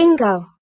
Bingo.